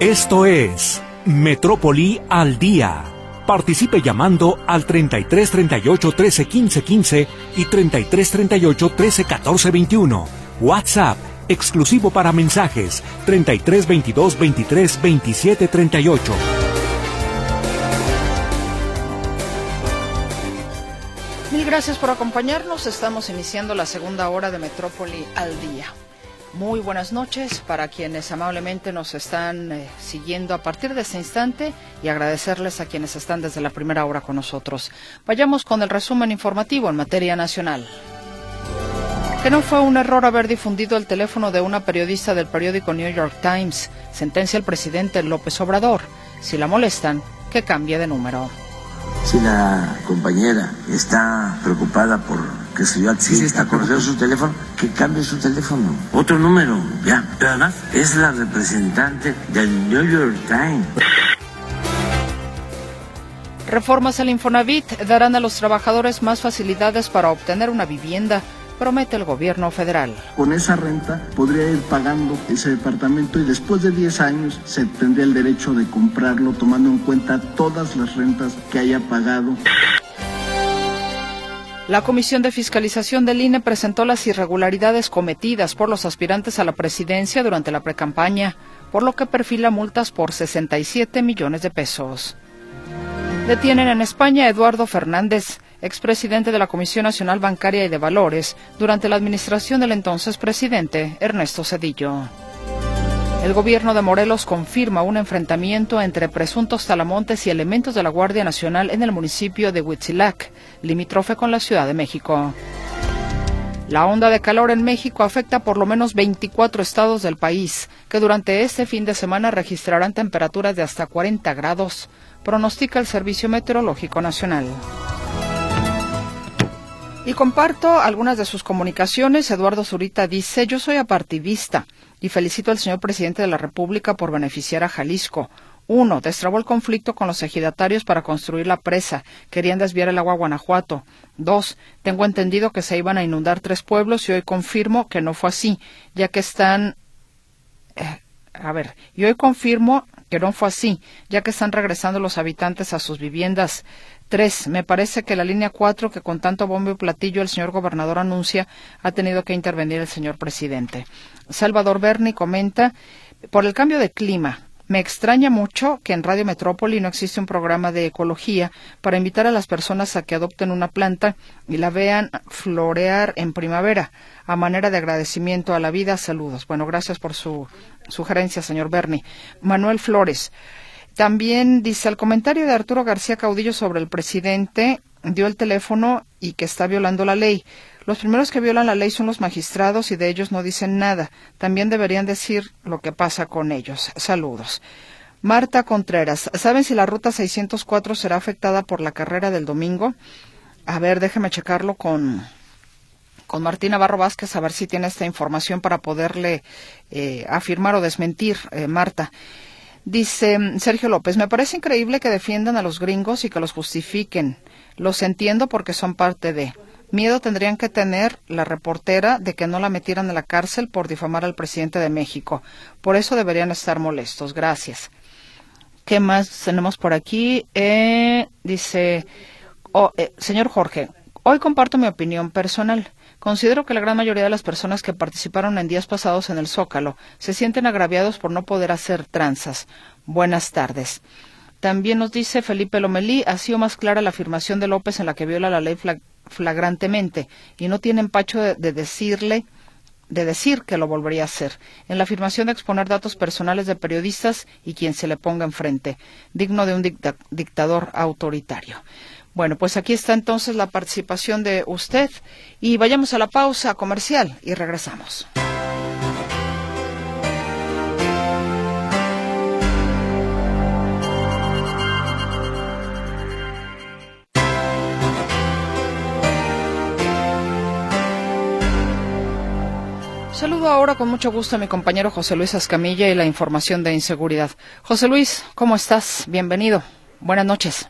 Esto es Metrópoli al Día. Participe llamando al 33 38 13 15 15 y 33 38 13 14 21. WhatsApp exclusivo para mensajes 33 22 23 27 38. Mil gracias por acompañarnos. Estamos iniciando la segunda hora de Metrópoli al día. Muy buenas noches para quienes amablemente nos están eh, siguiendo a partir de este instante y agradecerles a quienes están desde la primera hora con nosotros. Vayamos con el resumen informativo en materia nacional. Que no fue un error haber difundido el teléfono de una periodista del periódico New York Times, sentencia el presidente López Obrador. Si la molestan, que cambie de número. Si la compañera está preocupada por que se yo sí, está conocer su teléfono, que cambie su teléfono. Otro número, ya. Pero además es la representante del New York Times. Reformas al Infonavit darán a los trabajadores más facilidades para obtener una vivienda promete el gobierno federal. Con esa renta podría ir pagando ese departamento y después de 10 años se tendría el derecho de comprarlo tomando en cuenta todas las rentas que haya pagado. La Comisión de Fiscalización del INE presentó las irregularidades cometidas por los aspirantes a la presidencia durante la precampaña, por lo que perfila multas por 67 millones de pesos. Detienen en España a Eduardo Fernández, expresidente de la Comisión Nacional Bancaria y de Valores, durante la administración del entonces presidente Ernesto Cedillo. El gobierno de Morelos confirma un enfrentamiento entre presuntos talamontes y elementos de la Guardia Nacional en el municipio de Huitzilac, limítrofe con la Ciudad de México. La onda de calor en México afecta por lo menos 24 estados del país, que durante este fin de semana registrarán temperaturas de hasta 40 grados, pronostica el Servicio Meteorológico Nacional. Y comparto algunas de sus comunicaciones. Eduardo Zurita dice, yo soy apartidista y felicito al señor presidente de la República por beneficiar a Jalisco. Uno, destrabó el conflicto con los ejidatarios para construir la presa. Querían desviar el agua a Guanajuato. Dos, tengo entendido que se iban a inundar tres pueblos y hoy confirmo que no fue así, ya que están... Eh, a ver, y hoy confirmo que no fue así, ya que están regresando los habitantes a sus viviendas. Tres, me parece que la línea cuatro, que con tanto bombo y platillo el señor gobernador anuncia, ha tenido que intervenir el señor presidente. Salvador Berni comenta, por el cambio de clima, me extraña mucho que en Radio Metrópoli no existe un programa de ecología para invitar a las personas a que adopten una planta y la vean florear en primavera, a manera de agradecimiento a la vida. Saludos. Bueno, gracias por su sugerencia, señor Berni. Manuel Flores. También dice el comentario de Arturo García Caudillo sobre el presidente dio el teléfono y que está violando la ley. Los primeros que violan la ley son los magistrados y de ellos no dicen nada. También deberían decir lo que pasa con ellos. Saludos. Marta Contreras, ¿saben si la ruta 604 será afectada por la carrera del domingo? A ver, déjeme checarlo con, con Martina Barro Vázquez a ver si tiene esta información para poderle eh, afirmar o desmentir, eh, Marta. Dice mm, Sergio López, me parece increíble que defiendan a los gringos y que los justifiquen. Los entiendo porque son parte de. Miedo tendrían que tener la reportera de que no la metieran en la cárcel por difamar al presidente de México. Por eso deberían estar molestos. Gracias. ¿Qué más tenemos por aquí? Eh, dice, oh, eh, señor Jorge, hoy comparto mi opinión personal. Considero que la gran mayoría de las personas que participaron en días pasados en el Zócalo se sienten agraviados por no poder hacer tranzas. Buenas tardes. También nos dice Felipe Lomelí, ha sido más clara la afirmación de López en la que viola la ley flagrantemente y no tiene empacho de, decirle de decir que lo volvería a hacer, en la afirmación de exponer datos personales de periodistas y quien se le ponga enfrente, digno de un dictador autoritario. Bueno, pues aquí está entonces la participación de usted y vayamos a la pausa comercial y regresamos. Saludo ahora con mucho gusto a mi compañero José Luis Ascamilla y la información de inseguridad. José Luis, ¿cómo estás? Bienvenido. Buenas noches.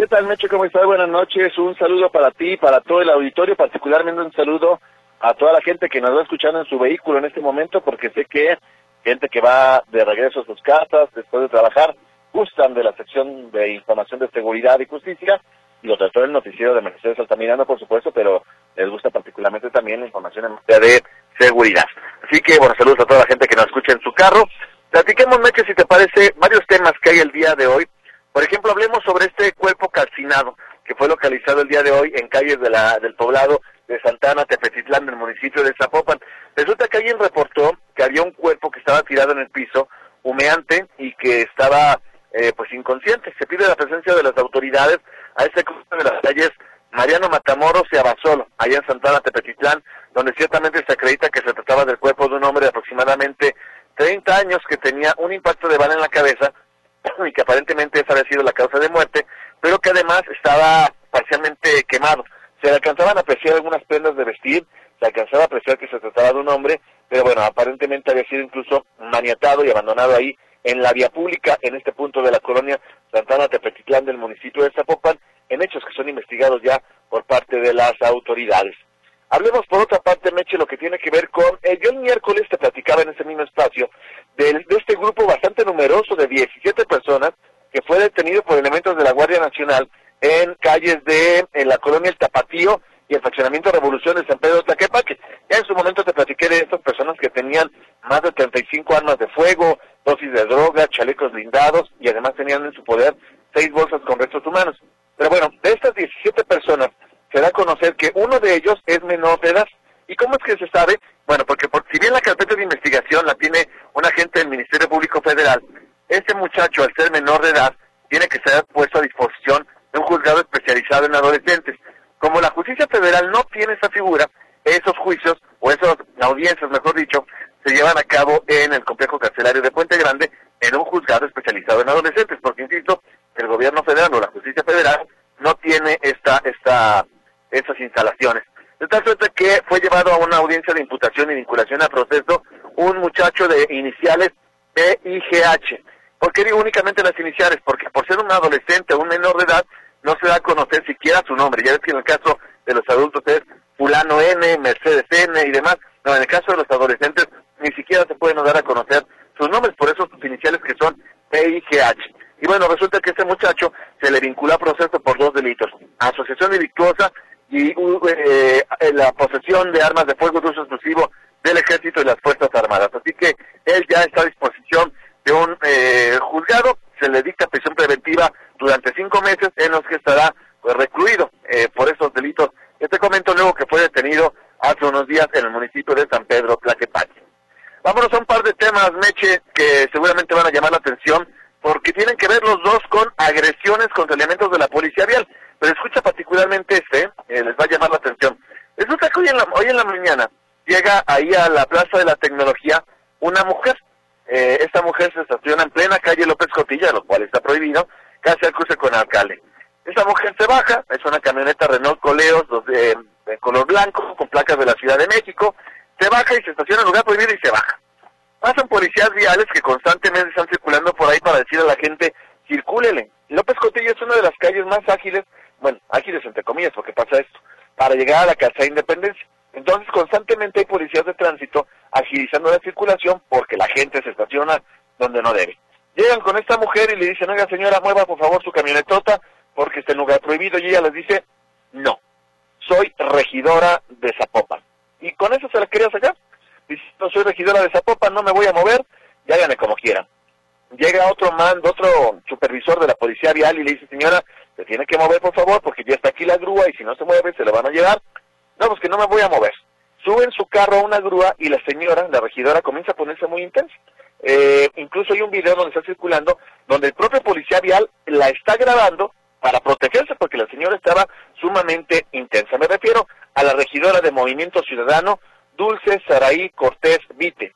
¿Qué tal, Mecho? ¿Cómo estás? Buenas noches. Un saludo para ti, para todo el auditorio, particularmente un saludo a toda la gente que nos va escuchando en su vehículo en este momento, porque sé que gente que va de regreso a sus casas después de trabajar, gustan de la sección de información de seguridad y justicia, y lo trató el noticiero de Mercedes Altamirano, por supuesto, pero les gusta particularmente también la información en materia de seguridad. Así que, bueno, saludos a toda la gente que nos escucha en su carro. Platiquemos, Meche, si te parece, varios temas que hay el día de hoy. Por ejemplo, hablemos sobre este cuerpo calcinado que fue localizado el día de hoy en calles de la, del poblado de Santana, Tepetitlán, del municipio de Zapopan. Resulta que alguien reportó que había un cuerpo que estaba tirado en el piso, humeante, y que estaba eh, pues inconsciente. Se pide la presencia de las autoridades a este cruce de las calles Mariano Matamoros y Abasolo, allá en Santana, Tepetitlán, donde ciertamente se acredita que se trataba del cuerpo de un hombre de aproximadamente 30 años que tenía un impacto de bala en la cabeza y que aparentemente esa había sido la causa de muerte, pero que además estaba parcialmente quemado. Se le alcanzaban a apreciar algunas prendas de vestir, se alcanzaba a apreciar que se trataba de un hombre, pero bueno, aparentemente había sido incluso maniatado y abandonado ahí en la vía pública, en este punto de la colonia Santana Tepetitlán del municipio de Zapopan, en hechos que son investigados ya por parte de las autoridades. Hablemos por otra parte, Meche, lo que tiene que ver con, eh, yo el miércoles te platicaba en ese mismo espacio de, de este grupo numeroso de 17 personas que fue detenido por elementos de la Guardia Nacional en calles de la colonia El Tapatío y el fraccionamiento Revolución de San Pedro Tlaquepaque. Ya en su momento te platiqué de estas personas que tenían más de 35 armas de fuego, dosis de droga, chalecos blindados y además tenían en su poder seis bolsas con restos humanos. Pero bueno, de estas 17 personas se da a conocer que uno de ellos es menor de edad. ¿Y cómo es que se sabe? Bueno, porque por, si bien la carpeta de investigación la tiene un agente del Ministerio Público Federal, este muchacho, al ser menor de edad, tiene que ser puesto a disposición de un juzgado especializado en adolescentes. Como la justicia federal no tiene esa figura, esos juicios, o esas audiencias, mejor dicho, se llevan a cabo en el complejo carcelario de Puente Grande, en un juzgado especializado en adolescentes, porque insisto, el gobierno federal o la justicia federal no tiene esta, esta, esas instalaciones. De tal suerte que fue llevado a una audiencia de imputación y vinculación a proceso un muchacho de iniciales PIGH. ¿Por qué digo únicamente las iniciales? Porque por ser un adolescente o un menor de edad, no se da a conocer siquiera su nombre. Ya ves que en el caso de los adultos es fulano N, Mercedes N y demás. No, en el caso de los adolescentes ni siquiera se pueden dar a conocer sus nombres, por eso sus iniciales que son PIGH. Y bueno, resulta que este muchacho se le vincula a proceso por dos delitos. Asociación delictuosa y eh, la posesión de armas de fuego de uso exclusivo del ejército y las Fuerzas Armadas. Así que él ya está a disposición de un eh, juzgado, se le dicta prisión preventiva durante cinco meses en los que estará pues, recluido eh, por esos delitos. Este comento luego que fue detenido hace unos días en el municipio de San Pedro Tlaquepaque. Vámonos a un par de temas, Meche, que seguramente van a llamar la atención, porque tienen que ver los dos con agresiones contra elementos de la policía vial. Pero escucha particularmente este, eh, les va a llamar la atención. Resulta que hoy en la, hoy en la mañana ahí a la Plaza de la Tecnología una mujer. Eh, esta mujer se estaciona en plena calle López Cotilla, lo cual está prohibido, casi al cruce con alcalde. Esta mujer se baja, es una camioneta Renault Coleos de, color blanco, con placas de la Ciudad de México, se baja y se estaciona en lugar prohibido y se baja. Pasan policías viales que constantemente están circulando por ahí para decir a la gente, circúlele. López Cotilla es una de las calles más ágiles, bueno, ágiles entre comillas, porque pasa esto, para llegar a la Casa de Independencia. Entonces constantemente hay policías de tránsito agilizando la circulación porque la gente se estaciona donde no debe. Llegan con esta mujer y le dicen, oiga señora, mueva por favor su camionetota porque está en lugar prohibido y ella les dice, no, soy regidora de Zapopan. Y con eso se la quería sacar. Dice, no soy regidora de Zapopan, no me voy a mover, y háganle como quieran. Llega otro mando, otro supervisor de la policía vial y le dice, señora, se tiene que mover por favor porque ya está aquí la grúa y si no se mueve se la van a llevar. No, pues que no me voy a mover. Suben su carro a una grúa y la señora, la regidora, comienza a ponerse muy intensa. Eh, incluso hay un video donde está circulando donde el propio policía vial la está grabando para protegerse porque la señora estaba sumamente intensa. Me refiero a la regidora de Movimiento Ciudadano, Dulce Saraí Cortés Vite.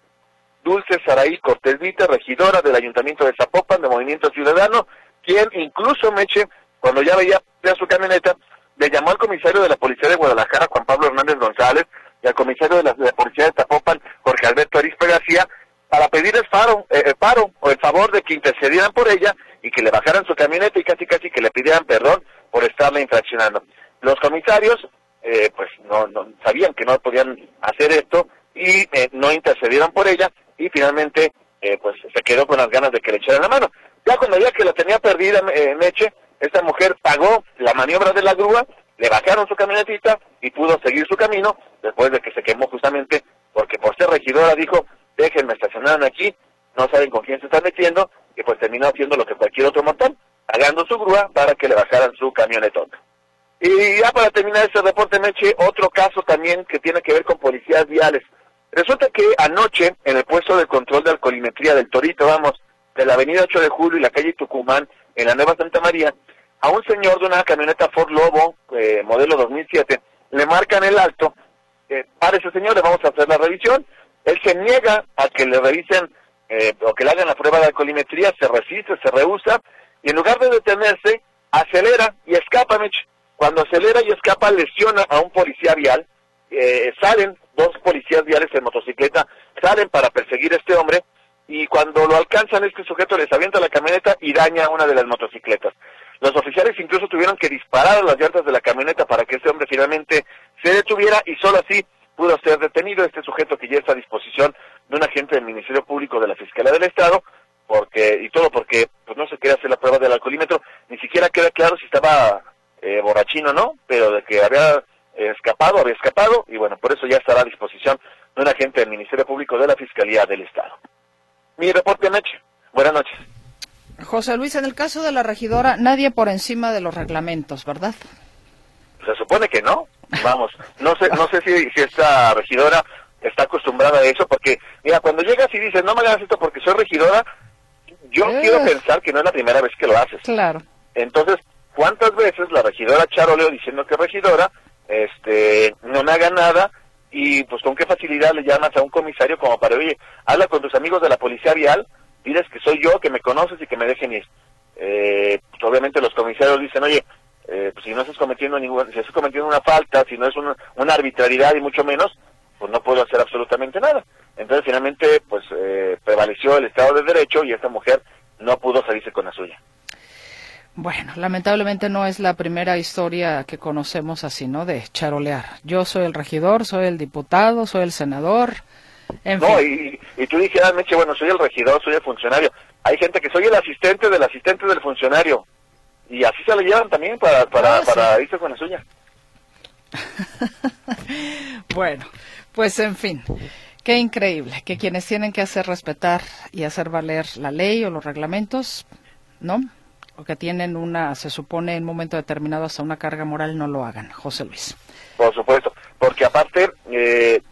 Dulce Saraí Cortés Vite, regidora del Ayuntamiento de Zapopan de Movimiento Ciudadano, quien incluso Meche, cuando ya veía su camioneta, le llamó al comisario de la Policía de Guadalajara, Juan Pablo Hernández González, y al comisario de la, de la Policía de Zapopan, Jorge Alberto Arispe García, para pedir el faro, eh, el paro o el favor de que intercedieran por ella y que le bajaran su camioneta y casi casi que le pidieran perdón por estarla infraccionando. Los comisarios eh, pues no, no, sabían que no podían hacer esto y eh, no intercedieron por ella y finalmente eh, pues se quedó con las ganas de que le echaran la mano. Ya cuando veía que la tenía perdida eh, Meche, esta mujer pagó la maniobra de la grúa, le bajaron su camionetita y pudo seguir su camino después de que se quemó justamente porque por ser regidora dijo, déjenme estacionar aquí, no saben con quién se están metiendo, y pues terminó haciendo lo que cualquier otro montón, pagando su grúa para que le bajaran su camionetón. Y ya para terminar este reporte, Meche, otro caso también que tiene que ver con policías viales. Resulta que anoche, en el puesto de control de alcoholimetría del Torito, vamos, de la avenida 8 de Julio y la calle Tucumán, en la Nueva Santa María, a un señor de una camioneta Ford Lobo, eh, modelo 2007, le marcan el alto, eh, para ese señor le vamos a hacer la revisión, él se niega a que le revisen eh, o que le hagan la prueba de alcoholimetría, se resiste, se rehúsa, y en lugar de detenerse, acelera y escapa, Mitch. Cuando acelera y escapa, lesiona a un policía vial, eh, salen dos policías viales en motocicleta, salen para perseguir a este hombre y cuando lo alcanzan este sujeto les avienta la camioneta y daña una de las motocicletas. Los oficiales incluso tuvieron que disparar a las llantas de la camioneta para que este hombre finalmente se detuviera y solo así pudo ser detenido este sujeto que ya está a disposición de un agente del Ministerio Público de la Fiscalía del Estado porque y todo porque pues no se quiere hacer la prueba del alcoholímetro, ni siquiera queda claro si estaba eh, borrachino no, pero de que había escapado, había escapado, y bueno, por eso ya estará a disposición de un agente del Ministerio Público de la Fiscalía del Estado. Mi reporte anoche. Buenas noches. José Luis, en el caso de la regidora, nadie por encima de los reglamentos, ¿verdad? Se supone que no. Vamos, no sé, no sé si, si esta regidora está acostumbrada a eso, porque, mira, cuando llegas y dices, no me hagas esto porque soy regidora, yo eh. quiero pensar que no es la primera vez que lo haces. Claro. Entonces, ¿cuántas veces la regidora Charoleo diciendo que es regidora este, no me haga nada y pues con qué facilidad le llamas a un comisario como para, oye, habla con tus amigos de la policía vial, diles que soy yo, que me conoces y que me dejen ir. Eh, pues obviamente los comisarios dicen, oye, eh, pues si no estás cometiendo ninguna, si estás cometiendo una falta, si no es una, una, arbitrariedad y mucho menos, pues no puedo hacer absolutamente nada. Entonces finalmente, pues eh, prevaleció el Estado de Derecho y esta mujer no pudo salirse con la suya. Bueno, lamentablemente no es la primera historia que conocemos así, ¿no? De charolear. Yo soy el regidor, soy el diputado, soy el senador. En no, y, y, tú dijeras, Meche, bueno, soy el regidor, soy el funcionario. Hay gente que soy el asistente del asistente del funcionario. Y así se le llevan también para, para, ah, para irse con la suya. bueno, pues en fin. Qué increíble que quienes tienen que hacer respetar y hacer valer la ley o los reglamentos, ¿no? o que tienen una, se supone en un momento determinado hasta una carga moral, no lo hagan. José Luis. Por supuesto, porque aparte, eh,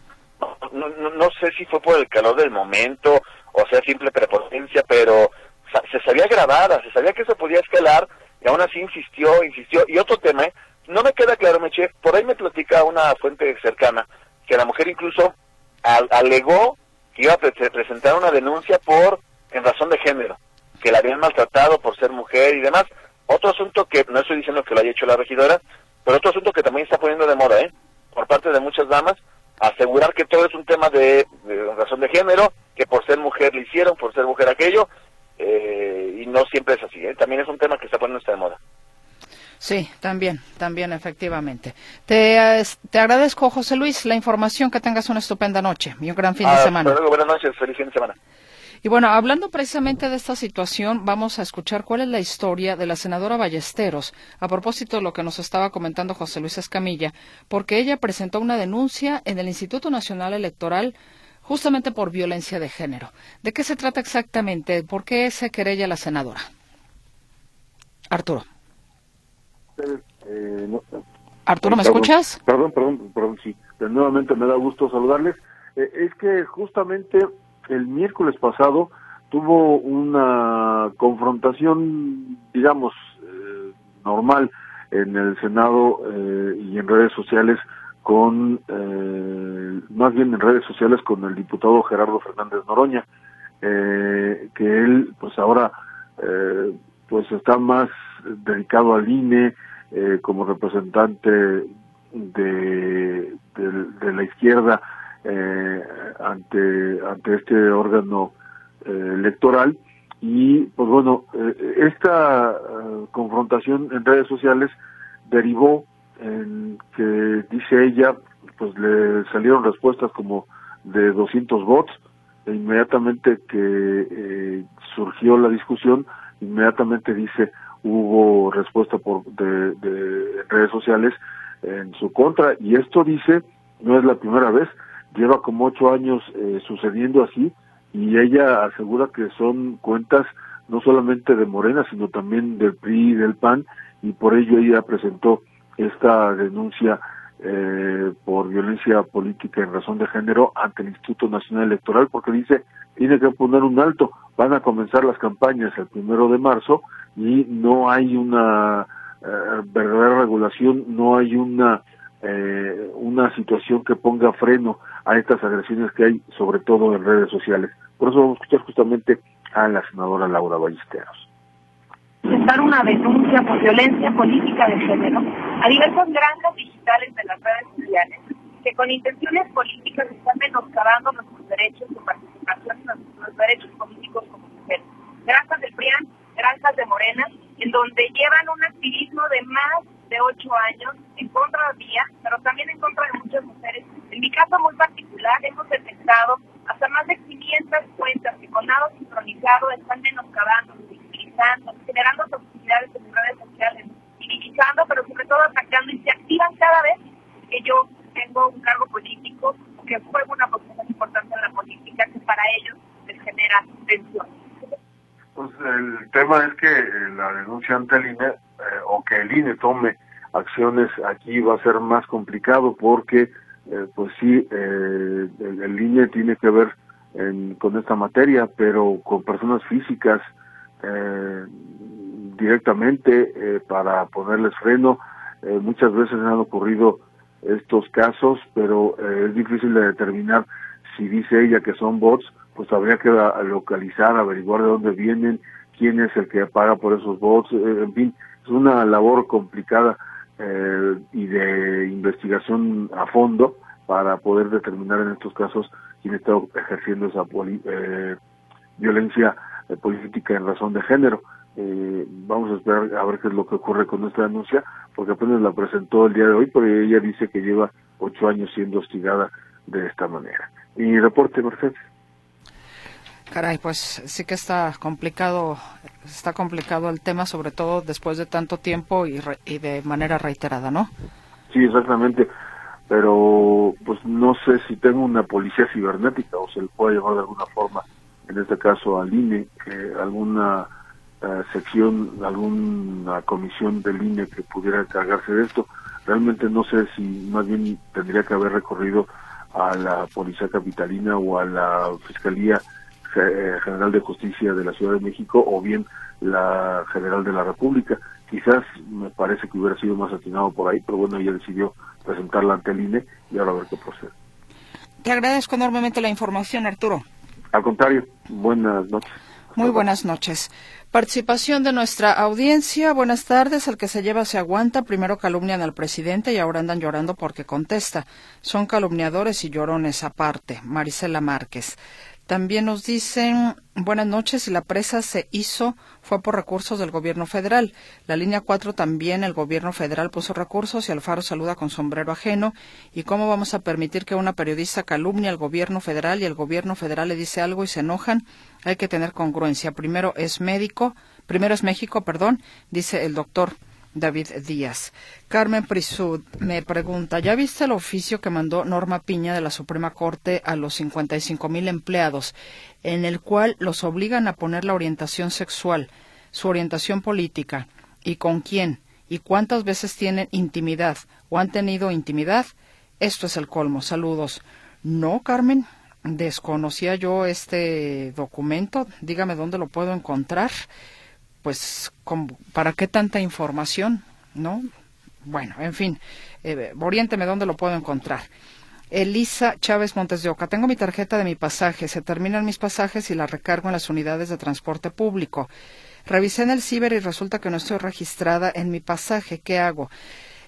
no, no, sé si fue por el calor del momento o sea simple prepotencia, pero se sabía grabada, se sabía que se podía escalar y aún así insistió, insistió. Y otro tema, ¿eh? no me queda claro, Meche, por ahí me platica una fuente cercana que la mujer incluso alegó que iba a presentar una denuncia por en razón de género que la habían maltratado por ser mujer y demás. Otro asunto que, no estoy diciendo que lo haya hecho la regidora, pero otro asunto que también está poniendo de moda, ¿eh? Por parte de muchas damas, asegurar que todo es un tema de, razón de género, que por ser mujer le hicieron, por ser mujer aquello, eh, y no siempre es así, ¿eh? También es un tema que está poniendo de moda. Sí, también, también, efectivamente. Te, te agradezco, José Luis, la información, que tengas una estupenda noche y un gran fin de ah, semana. buenas noches, feliz fin de semana. Y bueno, hablando precisamente de esta situación, vamos a escuchar cuál es la historia de la senadora Ballesteros, a propósito de lo que nos estaba comentando José Luis Escamilla, porque ella presentó una denuncia en el Instituto Nacional Electoral justamente por violencia de género. ¿De qué se trata exactamente? ¿Por qué se querella la senadora? Arturo. Eh, Arturo, ¿me escuchas? Perdón, perdón, perdón, sí. Nuevamente me da gusto saludarles. Eh, es que justamente el miércoles pasado tuvo una confrontación, digamos, eh, normal en el Senado eh, y en redes sociales con, eh, más bien en redes sociales con el diputado Gerardo Fernández Noroña, que él, pues ahora, pues está más dedicado al INE como representante de, la izquierda eh, ante, ante este órgano eh, electoral. Y pues bueno, eh, esta confrontación en redes sociales derivó en que, dice ella, pues le salieron respuestas como de 200 votos e inmediatamente que eh, surgió la discusión, inmediatamente dice hubo respuesta por de, de redes sociales en su contra y esto dice no es la primera vez lleva como ocho años eh, sucediendo así y ella asegura que son cuentas no solamente de Morena sino también del PRI y del PAN y por ello ella presentó esta denuncia eh, por violencia política en razón de género ante el Instituto Nacional Electoral porque dice tiene que poner un alto van a comenzar las campañas el primero de marzo y no hay una eh, verdadera regulación no hay una eh, una situación que ponga freno a estas agresiones que hay, sobre todo en redes sociales. Por eso vamos a escuchar justamente a la senadora Laura Ballesteros. Presentar una denuncia por violencia política de género a diversas granjas digitales de las redes sociales que con intenciones políticas están menoscabando nuestros derechos de participación y nuestros derechos políticos como mujeres. Granjas del PRIAN, granjas de Morena, en donde llevan un activismo de más de ocho años en contra mía, pero también en contra de muchas mujeres. En mi caso muy particular hemos detectado hasta más de 500 cuentas que con nada sincronizado están menoscabando, generando toxicidades en redes sociales, minimizando, pero sobre todo atacando y se activan cada vez que yo tengo un cargo político que juego una posición importante en la política que para ellos les genera tensión. Pues el tema es que la denuncia ante el INE eh, o que el INE tome acciones aquí va a ser más complicado porque eh, pues sí eh, el, INE tiene que ver con esta materia pero con personas físicas directamente para ponerles freno. Muchas veces han ocurrido estos casos pero es difícil de determinar si dice ella que son bots pues habría que localizar averiguar de dónde vienen quién es el que paga por esos bots en fin es una labor complicada eh, y de investigación a fondo para poder determinar en estos casos quién está ejerciendo esa eh, violencia eh, política en razón de género. vamos a esperar a ver qué es lo que ocurre con esta denuncia, porque apenas la presentó el día de hoy, pero ella dice que lleva ocho años siendo hostigada de esta manera. Y reporte, Mercedes. Caray, pues sí que está complicado, está complicado el tema, sobre todo después de tanto tiempo y, y de manera reiterada, ¿no? Sí, exactamente. Pero pues no sé si tengo una policía cibernética o se le puede llamar de alguna forma, en este caso al INE, que alguna eh, sección, alguna comisión del INE que pudiera encargarse de esto. Realmente no sé si más bien tendría que haber recorrido a la policía capitalina o a la fiscalía eh, General de Justicia de la Ciudad de México o bien la General de la República. Quizás me parece que hubiera sido más atinado por ahí, pero bueno, ella decidió presentarla ante el INE y ahora a ver qué procede. Te agradezco enormemente la información, Arturo. Al contrario, buenas noches. Muy buenas noches. Participación de nuestra audiencia. Buenas tardes. El que se lleva se aguanta. Primero calumnian al presidente y ahora andan llorando porque contesta. Son calumniadores y llorones aparte. Marisela Márquez. También nos dicen, buenas noches, la presa se hizo fue por recursos del gobierno federal. La línea 4 también el gobierno federal puso recursos y Alfaro saluda con sombrero ajeno. ¿Y cómo vamos a permitir que una periodista calumnie al gobierno federal y el gobierno federal le dice algo y se enojan? Hay que tener congruencia. Primero es médico, primero es México, perdón, dice el doctor. David Díaz. Carmen Prisud me pregunta, ¿ya viste el oficio que mandó Norma Piña de la Suprema Corte a los 55 mil empleados, en el cual los obligan a poner la orientación sexual, su orientación política, y con quién, y cuántas veces tienen intimidad o han tenido intimidad? Esto es el colmo. Saludos. No, Carmen, desconocía yo este documento. Dígame dónde lo puedo encontrar pues, ¿para qué tanta información? ¿No? Bueno, en fin, eh, oriénteme dónde lo puedo encontrar. Elisa Chávez Montes de Oca. Tengo mi tarjeta de mi pasaje. Se terminan mis pasajes y la recargo en las unidades de transporte público. Revisé en el ciber y resulta que no estoy registrada en mi pasaje. ¿Qué hago?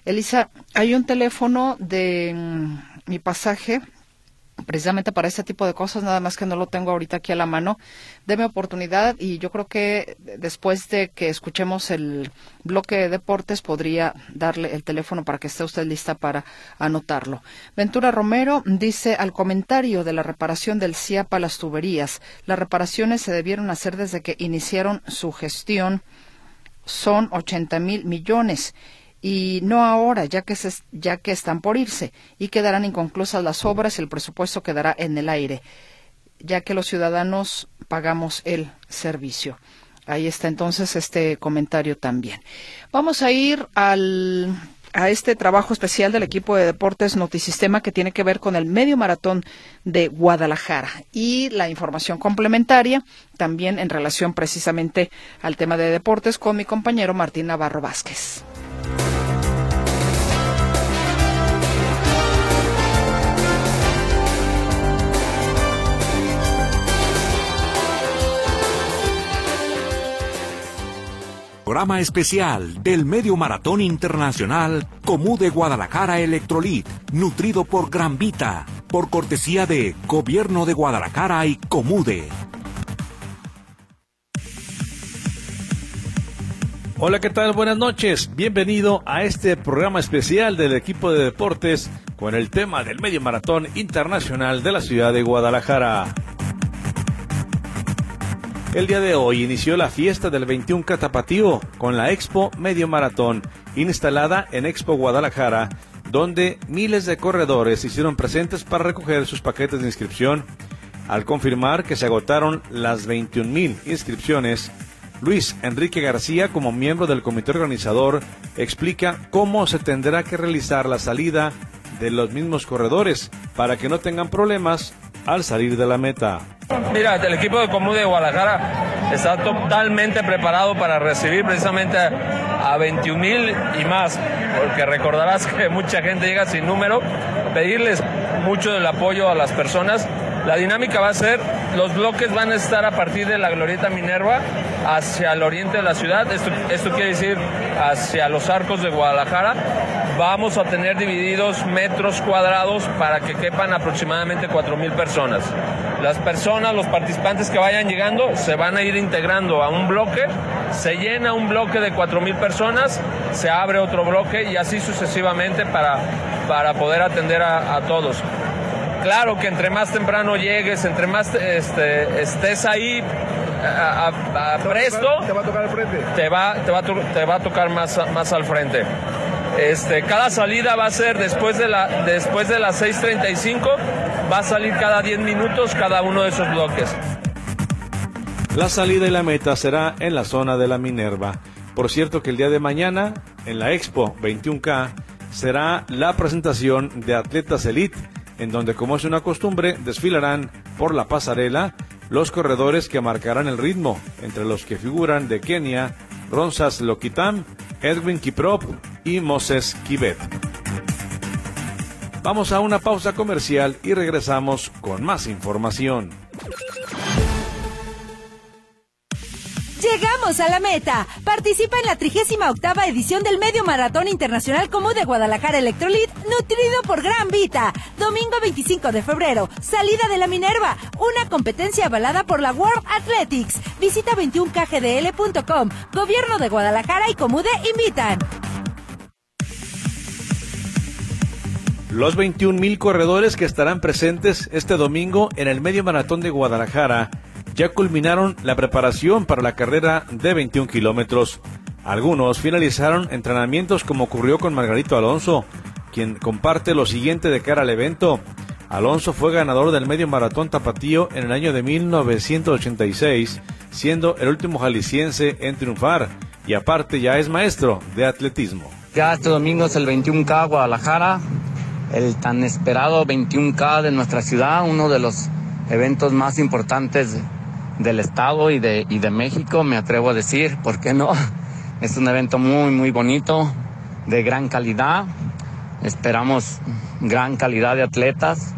Elisa, hay un teléfono de mm, mi pasaje precisamente para este tipo de cosas, nada más que no lo tengo ahorita aquí a la mano. Deme oportunidad y yo creo que después de que escuchemos el bloque de deportes podría darle el teléfono para que esté usted lista para anotarlo. Ventura Romero dice al comentario de la reparación del CIAPA las tuberías, las reparaciones se debieron hacer desde que iniciaron su gestión, son 80 mil millones y no ahora, ya que, se, ya que están por irse y quedarán inconclusas las obras y el presupuesto quedará en el aire, ya que los ciudadanos pagamos el servicio. Ahí está entonces este comentario también. Vamos a ir al, a este trabajo especial del equipo de deportes Notisistema que tiene que ver con el medio maratón de Guadalajara y la información complementaria también en relación precisamente al tema de deportes con mi compañero Martín Navarro Vázquez. Programa especial del Medio Maratón Internacional Comú de Guadalajara Electrolit, nutrido por Gran Vita, por cortesía de Gobierno de Guadalajara y Comude. Hola, ¿qué tal? Buenas noches. Bienvenido a este programa especial del equipo de deportes con el tema del Medio Maratón Internacional de la ciudad de Guadalajara. El día de hoy inició la fiesta del 21 Catapatío con la Expo Medio Maratón, instalada en Expo Guadalajara, donde miles de corredores hicieron presentes para recoger sus paquetes de inscripción. Al confirmar que se agotaron las 21 mil inscripciones, Luis Enrique García, como miembro del comité organizador, explica cómo se tendrá que realizar la salida de los mismos corredores para que no tengan problemas al salir de la meta. Mira, el equipo de Comú de Guadalajara está totalmente preparado para recibir precisamente a 21 mil y más, porque recordarás que mucha gente llega sin número, pedirles mucho del apoyo a las personas. La dinámica va a ser, los bloques van a estar a partir de la Glorieta Minerva hacia el oriente de la ciudad, esto, esto quiere decir hacia los arcos de Guadalajara. Vamos a tener divididos metros cuadrados para que quepan aproximadamente 4 mil personas. Las personas, los participantes que vayan llegando, se van a ir integrando a un bloque, se llena un bloque de 4 mil personas, se abre otro bloque y así sucesivamente para, para poder atender a, a todos claro que entre más temprano llegues, entre más este, estés ahí a, a, a presto, te va a tocar al frente. Te va, te va, te va a tocar más, más al frente. Este, cada salida va a ser después de, la, después de las 6.35, va a salir cada 10 minutos cada uno de esos bloques. La salida y la meta será en la zona de la Minerva. Por cierto que el día de mañana, en la Expo 21K, será la presentación de Atletas Elite, en donde como es una costumbre, desfilarán por la pasarela los corredores que marcarán el ritmo, entre los que figuran de Kenia, Ronsas Lokitam, Edwin Kiprop y Moses Kibet. Vamos a una pausa comercial y regresamos con más información. Llegamos a la meta. Participa en la 38 edición del Medio Maratón Internacional Común de Guadalajara Electrolit, nutrido por Gran Vita. Domingo 25 de febrero, salida de la Minerva, una competencia avalada por la World Athletics. Visita 21kgdl.com. Gobierno de Guadalajara y Comude invitan. Los 21 mil corredores que estarán presentes este domingo en el Medio Maratón de Guadalajara ya culminaron la preparación para la carrera de 21 kilómetros. Algunos finalizaron entrenamientos como ocurrió con Margarito Alonso, quien comparte lo siguiente de cara al evento. Alonso fue ganador del medio maratón tapatío en el año de 1986, siendo el último jalisciense en triunfar, y aparte ya es maestro de atletismo. Ya este domingo es el 21K Guadalajara, el tan esperado 21K de nuestra ciudad, uno de los eventos más importantes del Estado y de, y de México, me atrevo a decir, ¿por qué no? Es un evento muy, muy bonito, de gran calidad. Esperamos gran calidad de atletas,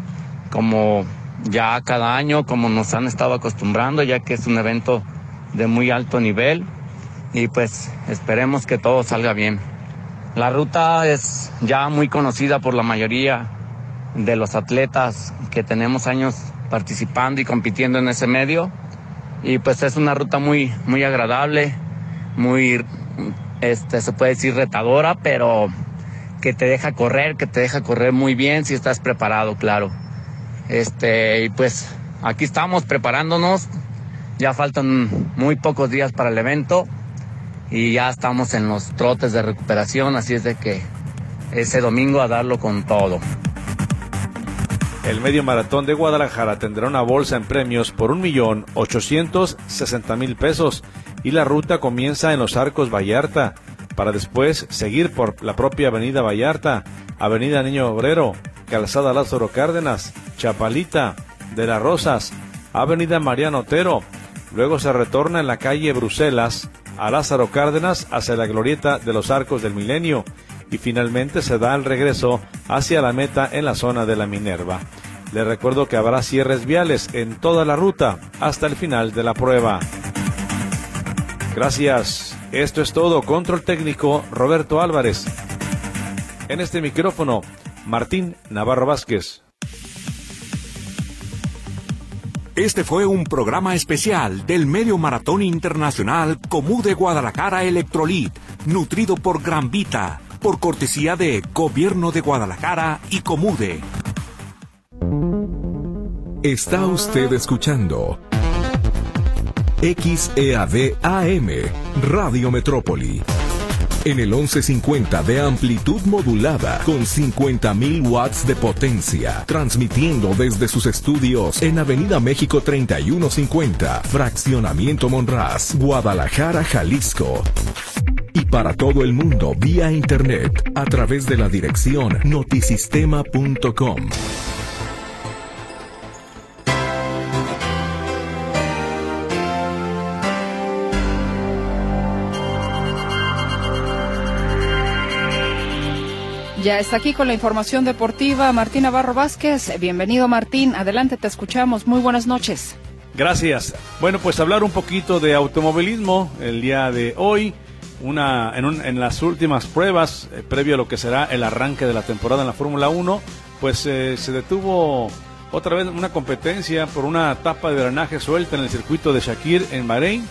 como ya cada año, como nos han estado acostumbrando, ya que es un evento de muy alto nivel. Y pues esperemos que todo salga bien. La ruta es ya muy conocida por la mayoría de los atletas que tenemos años participando y compitiendo en ese medio. Y pues es una ruta muy, muy agradable, muy, este, se puede decir retadora, pero que te deja correr, que te deja correr muy bien si estás preparado, claro. Este, y pues aquí estamos preparándonos. Ya faltan muy pocos días para el evento y ya estamos en los trotes de recuperación, así es de que ese domingo a darlo con todo. El medio maratón de Guadalajara tendrá una bolsa en premios por un millón ochocientos sesenta mil pesos y la ruta comienza en los Arcos Vallarta para después seguir por la propia Avenida Vallarta, Avenida Niño Obrero, Calzada Lázaro Cárdenas, Chapalita, de las Rosas, Avenida Mariano Otero. Luego se retorna en la calle Bruselas a Lázaro Cárdenas hacia la glorieta de los Arcos del Milenio y finalmente se da el regreso hacia la meta en la zona de la Minerva. Le recuerdo que habrá cierres viales en toda la ruta hasta el final de la prueba. Gracias. Esto es todo. Control técnico Roberto Álvarez. En este micrófono, Martín Navarro Vázquez. Este fue un programa especial del Medio Maratón Internacional Comú de Guadalajara Electrolit, nutrido por Gran Vita, por cortesía de Gobierno de Guadalajara y Comude. Está usted escuchando XEAD AM, Radio Metrópoli en el 1150 de amplitud modulada con 50.000 watts de potencia, transmitiendo desde sus estudios en Avenida México 3150, Fraccionamiento Monraz, Guadalajara, Jalisco. Y para todo el mundo vía internet a través de la dirección notisistema.com. Ya está aquí con la información deportiva Martín Navarro Vázquez. Bienvenido Martín, adelante, te escuchamos. Muy buenas noches. Gracias. Bueno, pues hablar un poquito de automovilismo el día de hoy. Una, en, en las últimas pruebas, eh, previo a lo que será el arranque de la temporada en la Fórmula 1, pues eh, se detuvo otra vez una competencia por una tapa de drenaje suelta en el circuito de Shakir en Bahrein.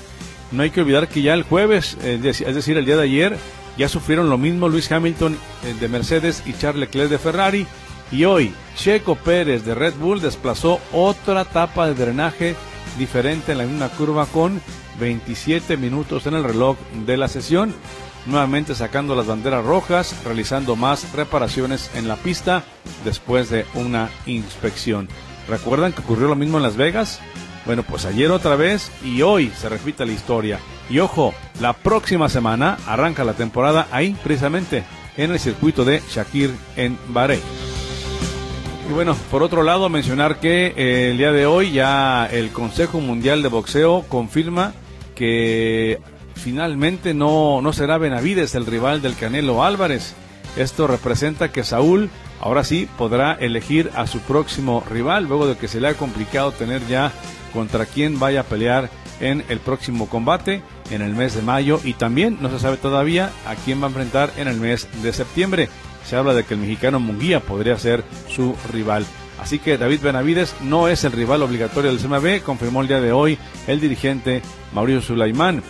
No hay que olvidar que ya el jueves, es decir, el día de ayer, ya sufrieron lo mismo Luis Hamilton eh, de Mercedes y Charles Leclerc de Ferrari. Y hoy Checo Pérez de Red Bull desplazó otra tapa de drenaje diferente en la misma curva con 27 minutos en el reloj de la sesión. Nuevamente sacando las banderas rojas, realizando más reparaciones en la pista después de una inspección. ¿Recuerdan que ocurrió lo mismo en Las Vegas? Bueno, pues ayer otra vez y hoy se repite la historia. Y ojo, la próxima semana arranca la temporada ahí, precisamente, en el circuito de Shakir en Bahrein. Y bueno, por otro lado, mencionar que eh, el día de hoy ya el Consejo Mundial de Boxeo confirma que finalmente no, no será Benavides el rival del Canelo Álvarez. Esto representa que Saúl ahora sí podrá elegir a su próximo rival, luego de que se le ha complicado tener ya contra quién vaya a pelear en el próximo combate en el mes de mayo y también no se sabe todavía a quién va a enfrentar en el mes de septiembre. Se habla de que el mexicano Munguía podría ser su rival. Así que David Benavides no es el rival obligatorio del CMB, confirmó el día de hoy el dirigente Mauricio Sulaimán,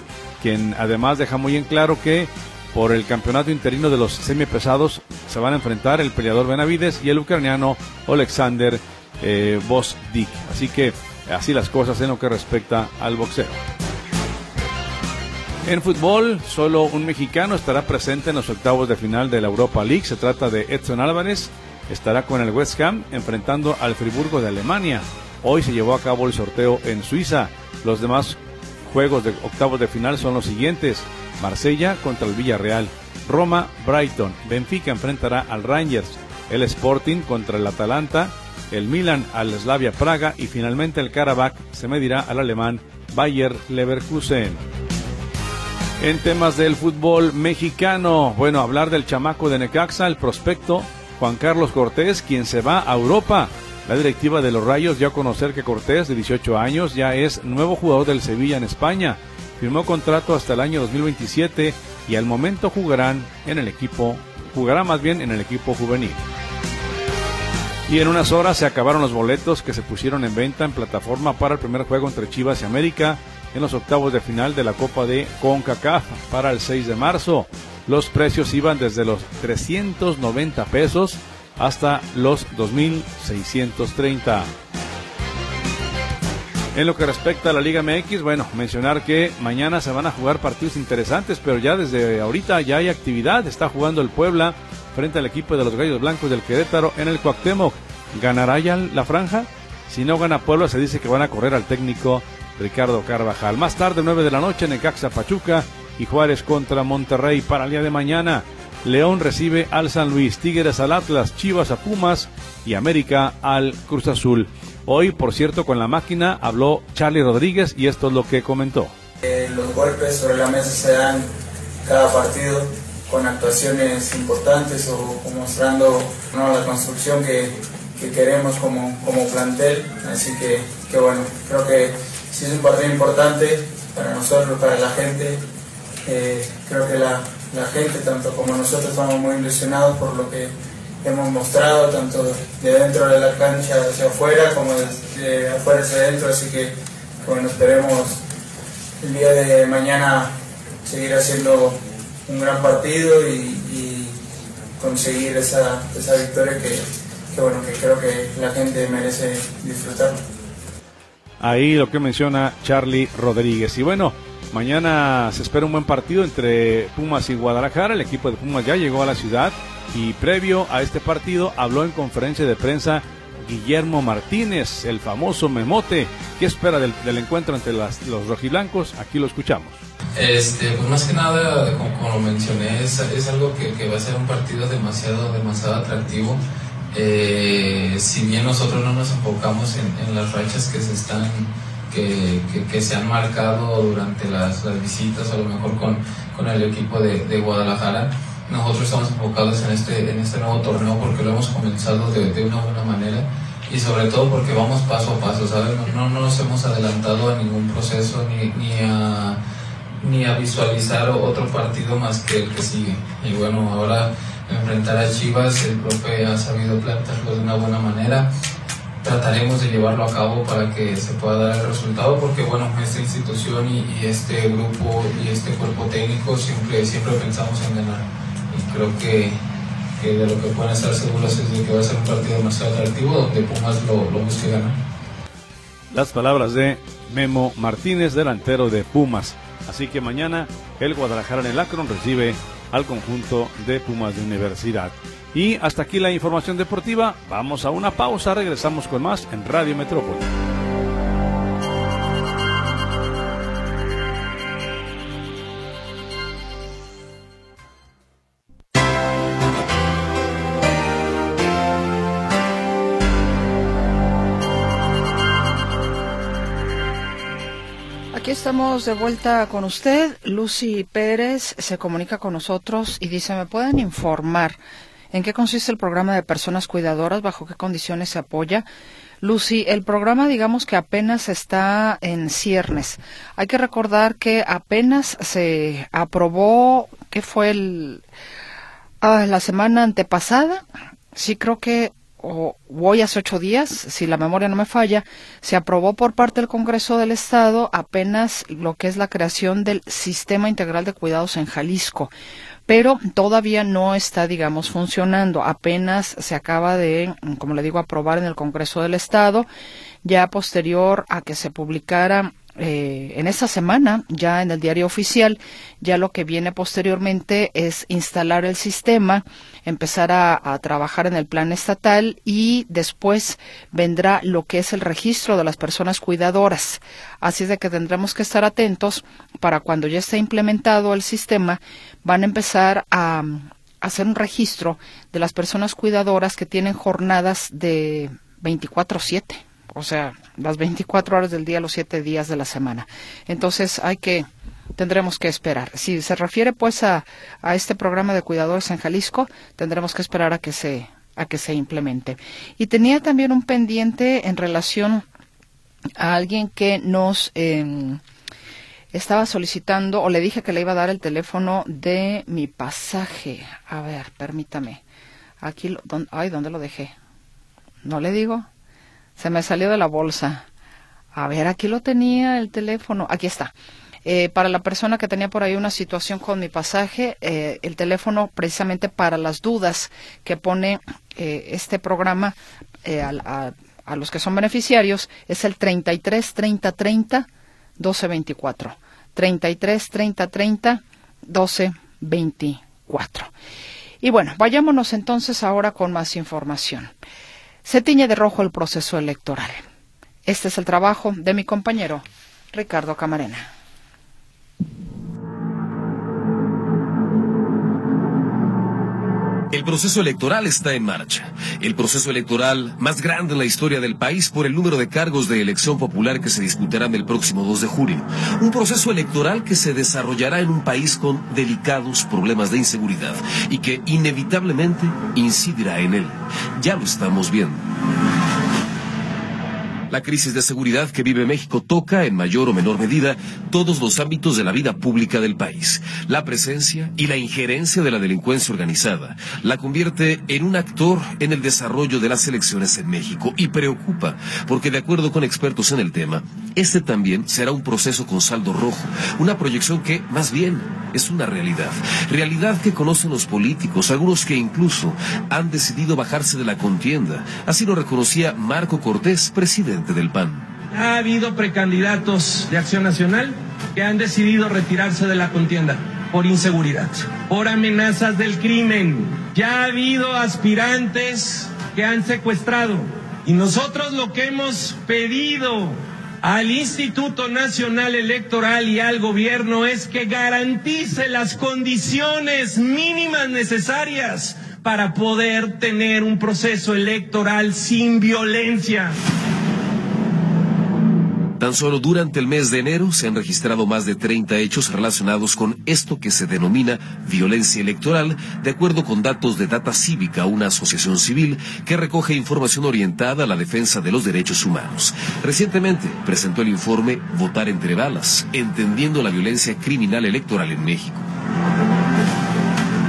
quien además deja muy en claro que por el campeonato interino de los semipesados se van a enfrentar el peleador Benavides y el ucraniano Alexander eh. Así que así las cosas en lo que respecta al boxeo. En fútbol, solo un mexicano estará presente en los octavos de final de la Europa League. Se trata de Edson Álvarez. Estará con el West Ham enfrentando al Friburgo de Alemania. Hoy se llevó a cabo el sorteo en Suiza. Los demás juegos de octavos de final son los siguientes. Marsella contra el Villarreal. Roma, Brighton. Benfica enfrentará al Rangers. El Sporting contra el Atalanta. El Milan al Slavia Praga. Y finalmente el Karabakh se medirá al alemán Bayer Leverkusen. En temas del fútbol mexicano, bueno, hablar del chamaco de Necaxa, el prospecto Juan Carlos Cortés, quien se va a Europa. La directiva de los Rayos dio a conocer que Cortés, de 18 años, ya es nuevo jugador del Sevilla en España. Firmó contrato hasta el año 2027 y al momento jugarán en el equipo, jugará más bien en el equipo juvenil. Y en unas horas se acabaron los boletos que se pusieron en venta en plataforma para el primer juego entre Chivas y América en los octavos de final de la Copa de CONCACAF para el 6 de marzo. Los precios iban desde los 390 pesos hasta los 2.630. En lo que respecta a la Liga MX, bueno, mencionar que mañana se van a jugar partidos interesantes, pero ya desde ahorita ya hay actividad. Está jugando el Puebla frente al equipo de los Gallos Blancos del Querétaro en el Cuauhtémoc. ¿Ganará ya la franja? Si no gana Puebla, se dice que van a correr al técnico Ricardo Carvajal. Más tarde, 9 de la noche, Necaxa Pachuca y Juárez contra Monterrey para el día de mañana. León recibe al San Luis, Tigres al Atlas, Chivas a Pumas y América al Cruz Azul. Hoy, por cierto, con la máquina habló Charlie Rodríguez y esto es lo que comentó. Eh, los golpes sobre la mesa se dan cada partido con actuaciones importantes o, mostrando la construcción que, queremos como, como, plantel. Así que, que, bueno, creo que sí es un partido importante para nosotros, para la gente. Eh, creo que la, la gente, tanto como nosotros, estamos muy ilusionados por lo que hemos mostrado, tanto de dentro de la cancha hacia afuera como de, afuera hacia adentro. Así que, bueno, esperemos el día de mañana seguir haciendo un gran partido y, conseguir esa, esa victoria que, que, bueno, que creo que la gente merece disfrutar. Ahí lo que menciona Charlie Rodríguez. Y bueno, Mañana se espera un buen partido entre Pumas y Guadalajara. El equipo de Pumas ya llegó a la ciudad y previo a este partido habló en conferencia de prensa Guillermo Martínez, el famoso Memote. ¿Qué espera del, encuentro entre los rojiblancos? Aquí lo escuchamos. Este, pues más que nada, como, lo mencioné, es, algo que, va a ser un partido demasiado, demasiado atractivo. Eh, si bien nosotros no nos enfocamos en, las rachas que se están que, se han marcado durante las, visitas, a lo mejor con, con el equipo de, de, Guadalajara. Nosotros estamos enfocados en este, en este nuevo torneo porque lo hemos comenzado de, de una buena manera y sobre todo porque vamos paso a paso, ¿sabes? No, no nos hemos adelantado a ningún proceso ni, ni, a, ni a visualizar otro partido más que el que sigue. Y bueno, ahora enfrentar a Chivas, el profe ha sabido plantarlo de una buena manera. Trataremos de llevarlo a cabo para que se pueda dar el resultado porque bueno esta institución y, este grupo y este cuerpo técnico siempre siempre pensamos en ganar. Y creo que, que de lo que pueden estar seguros es de que va a ser un partido demasiado atractivo donde Pumas lo, lo busque ganar. Las palabras de Memo Martínez delantero de Pumas. Así que mañana el Guadalajara en el Akron recibe al conjunto de Pumas de Universidad y hasta aquí la información deportiva. Vamos a una pausa, regresamos con más en Radio Metrópoli. Aquí estamos de vuelta con usted. Lucy Pérez se comunica con nosotros y dice, ¿me pueden informar ¿En qué consiste el programa de personas cuidadoras? ¿Bajo qué condiciones se apoya? Lucy, el programa digamos que apenas está en ciernes. Hay que recordar que apenas se aprobó, ¿qué fue el, ah, la semana antepasada? Sí, creo que o hoy hace ocho días, si la memoria no me falla, se aprobó por parte del Congreso del Estado apenas lo que es la creación del Sistema Integral de Cuidados en Jalisco pero todavía no está, digamos, funcionando. Apenas se acaba de, como le digo, aprobar en el Congreso del Estado, ya posterior a que se publicara eh, en esta semana, ya en el diario oficial, ya lo que viene posteriormente es instalar el sistema, empezar a, trabajar en el plan estatal y después vendrá lo que es el registro de las personas cuidadoras. Así es de que tendremos que estar atentos para cuando ya esté implementado el sistema, van a empezar a, hacer un registro de las personas cuidadoras que tienen jornadas de 24/7 o sea, las 24 horas del día, los 7 días de la semana. Entonces hay que, tendremos que esperar. Si se refiere pues a, a este programa de cuidadores en Jalisco, tendremos que esperar a que se, a que se implemente. Y tenía también un pendiente en relación a alguien que nos em, estaba solicitando, o le dije que le iba a dar el teléfono de mi pasaje. A ver, permítame. Aquí, ay, ¿dónde lo dejé? No le digo. Se me salió de la bolsa. A ver, aquí lo tenía el teléfono. Aquí está. Eh, para la persona que tenía por ahí una situación con mi pasaje, eh, el teléfono precisamente para las dudas que pone eh, este programa a, a, los que son beneficiarios es el 33 30 30 12 24. 33 30 30 12 24. Y bueno, vayámonos entonces ahora con más información. Se tiñe de rojo el proceso electoral. Este es el trabajo de mi compañero Ricardo Camarena. El proceso electoral está en marcha. El proceso electoral más grande en la historia del país por el número de cargos de elección popular que se disputarán el próximo 2 de julio. Un proceso electoral que se desarrollará en un país con delicados problemas de inseguridad y que inevitablemente incidirá en él. Ya lo estamos viendo. La crisis de seguridad que vive México toca, en mayor o menor medida, todos los ámbitos de la vida pública del país. La presencia y la injerencia de la delincuencia organizada la convierte en un actor en el desarrollo de las elecciones en México y preocupa, porque de acuerdo con expertos en el tema, este también será un proceso con saldo rojo, una proyección que, más bien, es una realidad. Realidad que conocen los políticos, algunos que incluso han decidido bajarse de la contienda. Así lo reconocía Marco Cortés, presidente del PAN. Ha habido precandidatos de Acción Nacional que han decidido retirarse de la contienda por inseguridad, por amenazas del crimen. Ya ha habido aspirantes que han secuestrado. Y nosotros lo que hemos pedido al Instituto Nacional Electoral y al gobierno es que garantice las condiciones mínimas necesarias para poder tener un proceso electoral sin violencia. Tan solo durante el mes de enero se han registrado más de 30 hechos relacionados con esto que se denomina violencia electoral, de acuerdo con datos de Data Cívica, una asociación civil que recoge información orientada a la defensa de los derechos humanos. Recientemente presentó el informe Votar entre balas, entendiendo la violencia criminal electoral en México.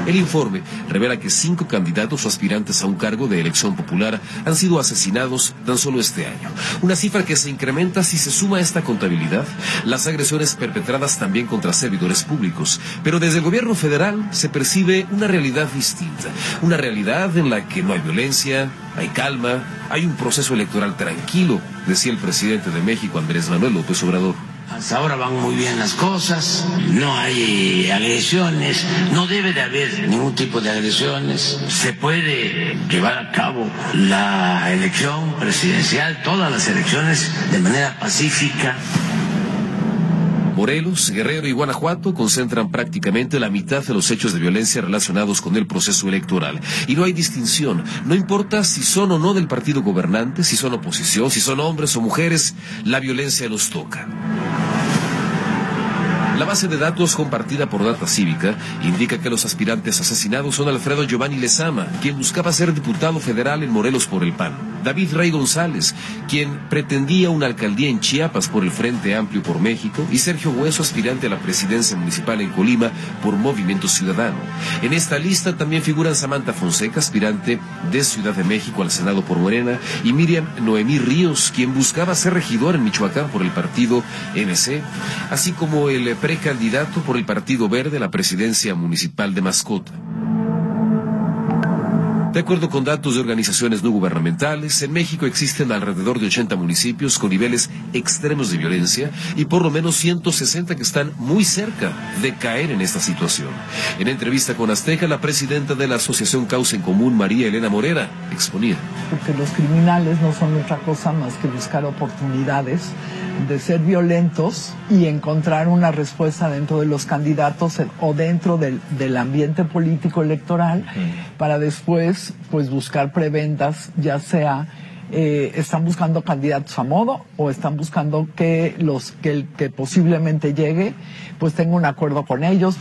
El informe revela que cinco candidatos aspirantes a un cargo de elección popular han sido asesinados tan solo este año. Una cifra que se incrementa si se suma a esta contabilidad las agresiones perpetradas también contra servidores públicos. Pero desde el gobierno federal se percibe una realidad distinta. Una realidad en la que no hay violencia, hay calma, hay un proceso electoral tranquilo, decía el presidente de México, Andrés Manuel López Obrador. Hasta ahora van muy bien las cosas, no hay agresiones, no debe de haber ningún tipo de agresiones. Se puede llevar a cabo la elección presidencial, todas las elecciones de manera pacífica. Morelos, Guerrero y Guanajuato concentran prácticamente la mitad de los hechos de violencia relacionados con el proceso electoral. Y no hay distinción. No importa si son o no del partido gobernante, si son oposición, si son hombres o mujeres, la violencia los toca. La base de datos compartida por Data Cívica indica que los aspirantes asesinados son Alfredo Giovanni Lezama, quien buscaba ser diputado federal en Morelos por el PAN, David Rey González, quien pretendía una alcaldía en Chiapas por el Frente Amplio por México, y Sergio Hueso, aspirante a la presidencia municipal en Colima por Movimiento Ciudadano. En esta lista también figuran Samantha Fonseca, aspirante de Ciudad de México al Senado por Morena, y Miriam Noemí Ríos, quien buscaba ser regidor en Michoacán por el partido MC, así como el precandidato por el Partido Verde a la presidencia municipal de Mascota. De acuerdo con datos de organizaciones no gubernamentales, en México existen alrededor de 80 municipios con niveles extremos de violencia y por lo menos 160 que están muy cerca de caer en esta situación. En entrevista con Azteca, la presidenta de la Asociación Causa en Común, María Elena Morera, exponía. Porque los criminales no son otra cosa más que buscar oportunidades de ser violentos y encontrar una respuesta dentro de los candidatos o dentro del, del ambiente político electoral para después pues buscar preventas, ya sea eh, están buscando candidatos a modo o están buscando que los que el que posiblemente llegue pues tenga un acuerdo con ellos.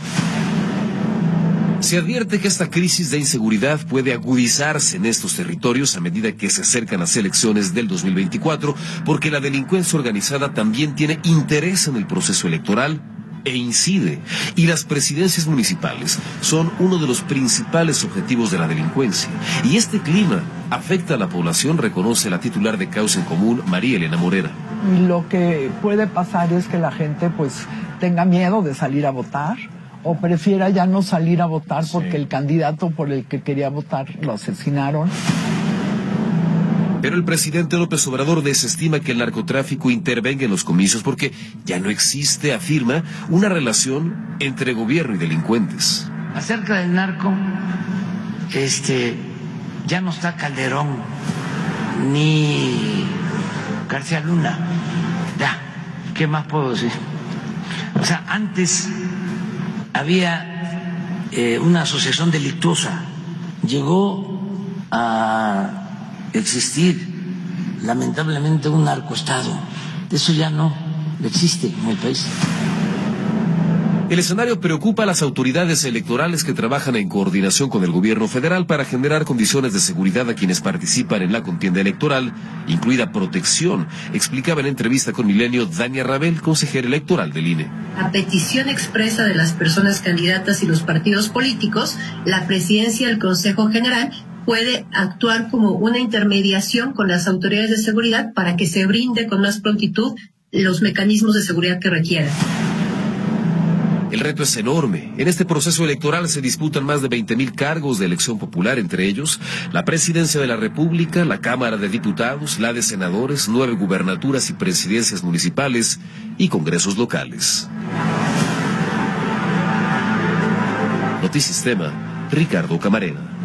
Se advierte que esta crisis de inseguridad puede agudizarse en estos territorios a medida que se acercan las elecciones del 2024, porque la delincuencia organizada también tiene interés en el proceso electoral e incide. Y las presidencias municipales son uno de los principales objetivos de la delincuencia. Y este clima afecta a la población, reconoce la titular de Causa en Común, María Elena Morera. Lo que puede pasar es que la gente pues tenga miedo de salir a votar o prefiera ya no salir a votar porque el candidato por el que quería votar lo asesinaron. Pero el presidente López Obrador desestima que el narcotráfico intervenga en los comicios porque ya no existe, afirma, una relación entre gobierno y delincuentes. Acerca del narco, este, ya no está Calderón ni García Luna. Ya, ¿qué más puedo decir? O sea, antes había eh, una asociación delictuosa. Llegó a existir lamentablemente un narcoestado. Eso ya no existe en el país. El escenario preocupa a las autoridades electorales que trabajan en coordinación con el gobierno federal para generar condiciones de seguridad a quienes participan en la contienda electoral, incluida protección, explicaba en entrevista con Milenio Dania Rabel, consejera electoral del INE. A petición expresa de las personas candidatas y los partidos políticos, la presidencia del Consejo General puede actuar como una intermediación con las autoridades de seguridad para que se brinde con más prontitud los mecanismos de seguridad que requieran. El reto es enorme. En este proceso electoral se disputan más de 20.000 cargos de elección popular, entre ellos la presidencia de la República, la Cámara de Diputados, la de senadores, nueve gubernaturas y presidencias municipales y congresos locales. Notisistema, Ricardo Camarena.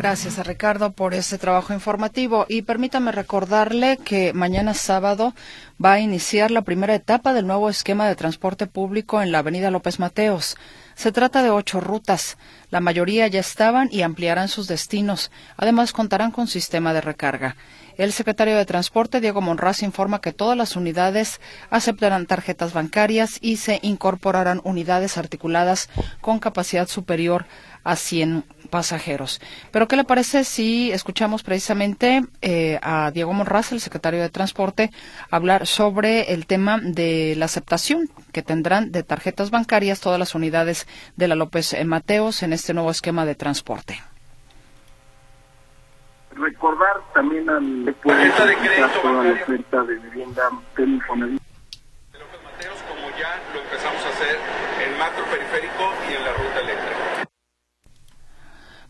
Gracias a Ricardo por este trabajo informativo y permítame recordarle que mañana sábado va a iniciar la primera etapa del nuevo esquema de transporte público en la Avenida López Mateos. Se trata de ocho rutas. La mayoría ya estaban y ampliarán sus destinos. Además, contarán con sistema de recarga. El secretario de Transporte, Diego Monraz, informa que todas las unidades aceptarán tarjetas bancarias y se incorporarán unidades articuladas con capacidad superior a 100 pasajeros. Pero ¿qué le parece si escuchamos precisamente eh, a Diego Monraz, el secretario de Transporte, hablar sobre el tema de la aceptación que tendrán de tarjetas bancarias todas las unidades de la López Mateos en este nuevo esquema de transporte? Recordar también al de crédito toda la oferta de vivienda del Infonavit. López Mateos, como ya lo empezamos a hacer en macro periférico y en la ruta eléctrica.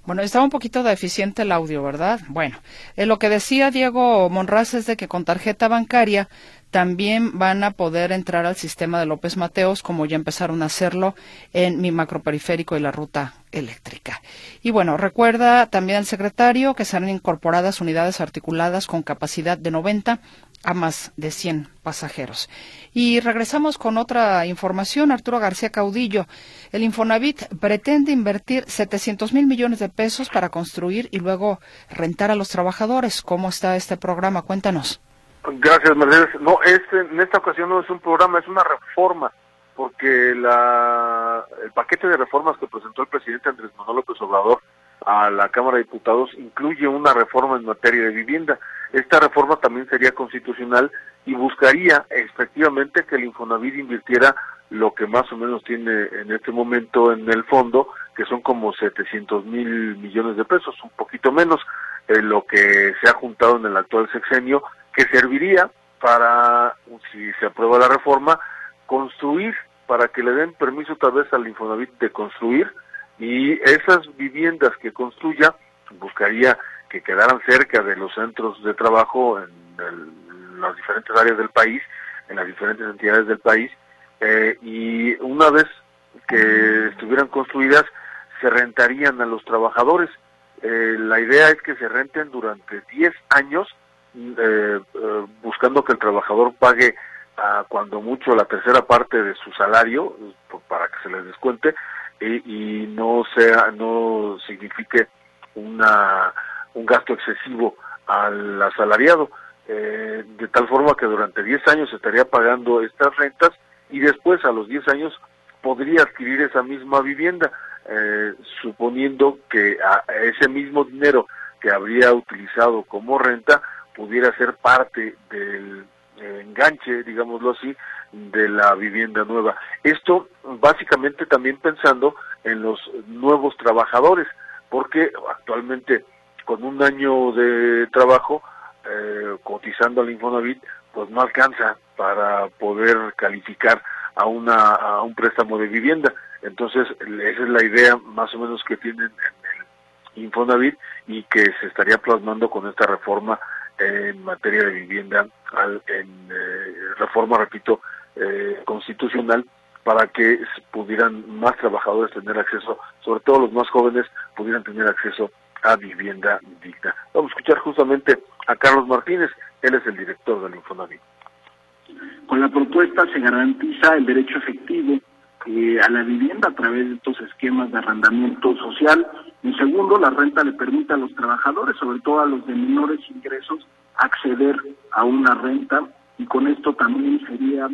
Bueno, estaba un poquito deficiente el audio, ¿verdad? Bueno, eh, lo que decía Diego Monraz es de que con tarjeta bancaria también van a poder entrar al sistema de López Mateos, como ya empezaron a hacerlo en mi macroperiférico y la ruta eléctrica. Y bueno, recuerda también al secretario que serán incorporadas unidades articuladas con capacidad de 90 a más de 100 pasajeros. Y regresamos con otra información. Arturo García Caudillo, el Infonavit pretende invertir 700 mil millones de pesos para construir y luego rentar a los trabajadores. ¿Cómo está este programa? Cuéntanos. Gracias, Mercedes. No, este, en esta ocasión no es un programa, es una reforma, porque la, el paquete de reformas que presentó el presidente Andrés Manuel López Obrador a la Cámara de Diputados incluye una reforma en materia de vivienda. Esta reforma también sería constitucional y buscaría efectivamente que el Infonavit invirtiera lo que más o menos tiene en este momento en el fondo, que son como 700 mil millones de pesos, un poquito menos eh, lo que se ha juntado en el actual sexenio, que serviría para, si se aprueba la reforma, construir, para que le den permiso tal vez al Infonavit de construir, y esas viviendas que construya buscaría que quedaran cerca de los centros de trabajo en, las diferentes áreas del país, en las diferentes entidades del país, eh, y una vez que estuvieran construidas, se rentarían a los trabajadores. Eh, la idea es que se renten durante 10 años, eh, buscando que el trabajador pague a cuando mucho la tercera parte de su salario para que se les descuente y no sea no signifique una un gasto excesivo al asalariado. Eh, de tal forma que durante 10 años estaría pagando estas rentas y después a los 10 años podría adquirir esa misma vivienda eh, suponiendo que a ese mismo dinero que habría utilizado como renta pudiera ser parte del eh, enganche, digámoslo así, de la vivienda nueva. Esto básicamente también pensando en los nuevos trabajadores, porque actualmente con un año de trabajo eh, cotizando al Infonavit, pues no alcanza para poder calificar a una a un préstamo de vivienda. Entonces, esa es la idea más o menos que tienen en el Infonavit y que se estaría plasmando con esta reforma en materia de vivienda, al, en eh, reforma, repito, eh, constitucional para que pudieran más trabajadores tener acceso, sobre todo los más jóvenes, pudieran tener acceso a vivienda digna. Vamos a escuchar justamente a Carlos Martínez, él es el director del Infonavit. Con la propuesta se garantiza el derecho efectivo eh, a la vivienda a través de estos esquemas de arrendamiento social. En segundo, la renta le permite a los trabajadores, sobre todo a los de menores ingresos, acceder a una renta y con esto también sería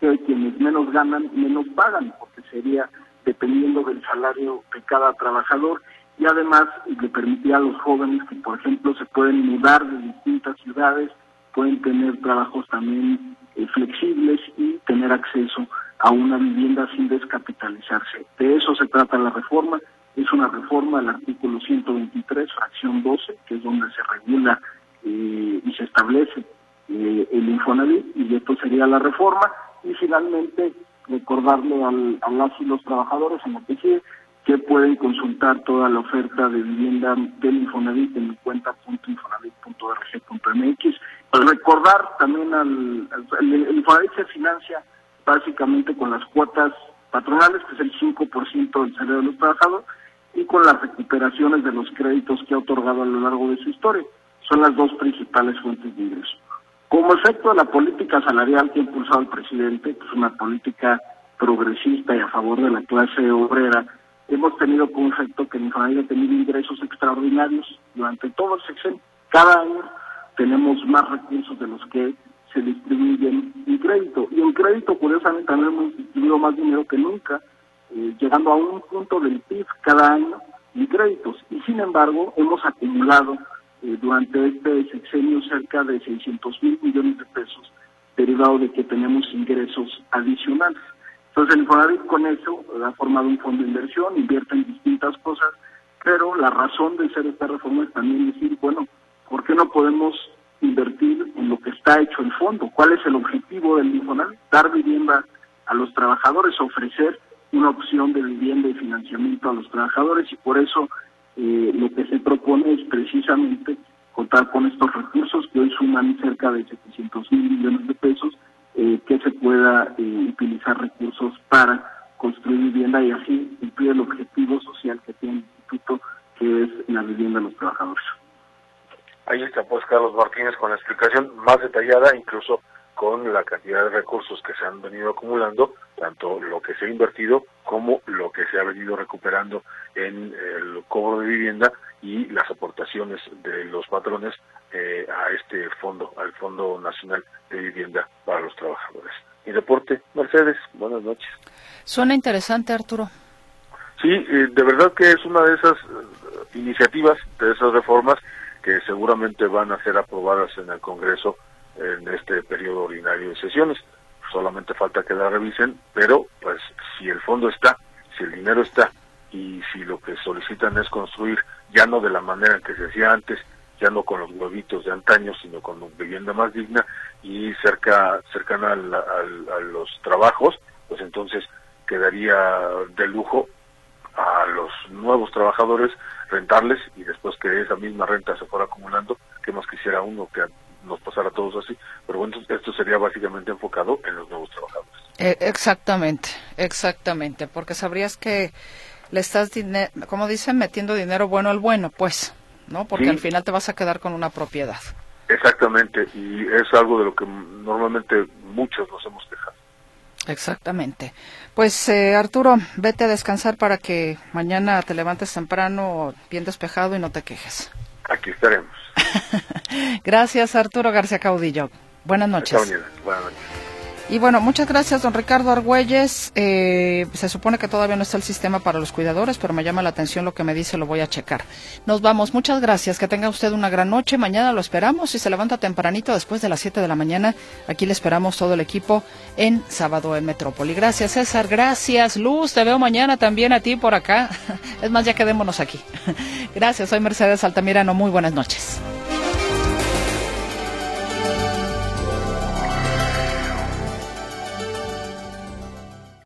que quienes menos ganan menos pagan, porque sería dependiendo del salario de cada trabajador y además le permitía a los jóvenes que, por ejemplo, se pueden mudar de distintas ciudades, pueden tener trabajos también eh, flexibles y tener acceso a una vivienda sin descapitalizarse. De eso se trata la reforma. Es una reforma del artículo 123, fracción 12, que es donde se regula eh, y se establece eh, el Infonavit, y esto sería la reforma. Y finalmente, recordarle al, a las y los trabajadores en lo que sigue que pueden consultar toda la oferta de vivienda del Infonavit en mi cuenta .infonavit.org.mx. Recordar también al, el Infonavit se financia básicamente con las cuotas patronales, que es el 5% del salario de los trabajadores, y con las recuperaciones de los créditos que ha otorgado a lo largo de su historia. Son las dos principales fuentes de ingreso. Como efecto de la política salarial que ha impulsado el presidente, que es una política progresista y a favor de la clase obrera, hemos tenido como efecto que familia ha tenido ingresos extraordinarios durante todo el sexenio. Cada año tenemos más recursos de los que se distribuyen en crédito. Y en crédito, curiosamente, también hemos distribuido más dinero que nunca, eh, llegando a un punto del PIB cada año en créditos. Y sin embargo, hemos acumulado eh, durante este sexenio cerca de 600 mil millones de pesos, derivado de que tenemos ingresos adicionales. Entonces, el Infonavit con eso ha formado un fondo de inversión, invierte en distintas cosas, pero la razón de ser esta reforma es también decir, bueno, ¿por qué no podemos invertir en lo que está hecho en fondo. ¿Cuál es el objetivo del Infonavit? Dar vivienda a los trabajadores, ofrecer una opción de vivienda y financiamiento a los trabajadores y por eso eh, lo que se propone es precisamente contar con estos recursos que hoy suman cerca de 700 mil millones de pesos, eh, que se pueda eh, utilizar recursos para construir vivienda y así cumplir el objetivo social que tiene el instituto, que es la vivienda de los trabajadores. Ahí está pues Carlos Martínez con la explicación más detallada, incluso con la cantidad de recursos que se han venido acumulando, tanto lo que se ha invertido como lo que se ha venido recuperando en el cobro de vivienda y las aportaciones de los patrones eh, a este fondo, al Fondo Nacional de Vivienda para los Trabajadores. Mi reporte, Mercedes, buenas noches. Suena interesante, Arturo. Sí, eh, de verdad que es una de esas eh, iniciativas, de esas reformas que seguramente van a ser aprobadas en el Congreso en este periodo ordinario de sesiones. Solamente falta que la revisen, pero pues si el fondo está, si el dinero está y si lo que solicitan es construir ya no de la manera en que se hacía antes, ya no con los huevitos de antaño, sino con una vivienda más digna y cerca cercana a los trabajos, pues entonces quedaría de lujo a los nuevos trabajadores rentarles y después que esa misma renta se fuera acumulando, que más quisiera uno que nos pasara a todos así, pero bueno, esto sería básicamente enfocado en los nuevos trabajadores. Eh, exactamente, exactamente, porque sabrías que le estás, como dicen, metiendo dinero bueno al bueno, pues, ¿no? Porque al final te vas a quedar con una propiedad. Exactamente, y es algo de lo que normalmente muchos nos hemos quejado. Exactamente. Pues eh, Arturo, vete a descansar para que mañana te levantes temprano, bien despejado y no te quejes. Aquí estaremos. Gracias Arturo García Caudillo. Buenas noches. Buenas noches. Y bueno, muchas gracias, don Ricardo Argüelles. Eh, se supone que todavía no está el sistema para los cuidadores, pero me llama la atención lo que me dice, lo voy a checar. Nos vamos, muchas gracias, que tenga usted una gran noche. Mañana lo esperamos y se levanta tempranito después de las 7 de la mañana. Aquí le esperamos todo el equipo en sábado en Metrópoli. Gracias, César. Gracias, Luz. Te veo mañana también a ti por acá. Es más, ya quedémonos aquí. Gracias, soy Mercedes Altamirano. Muy buenas noches.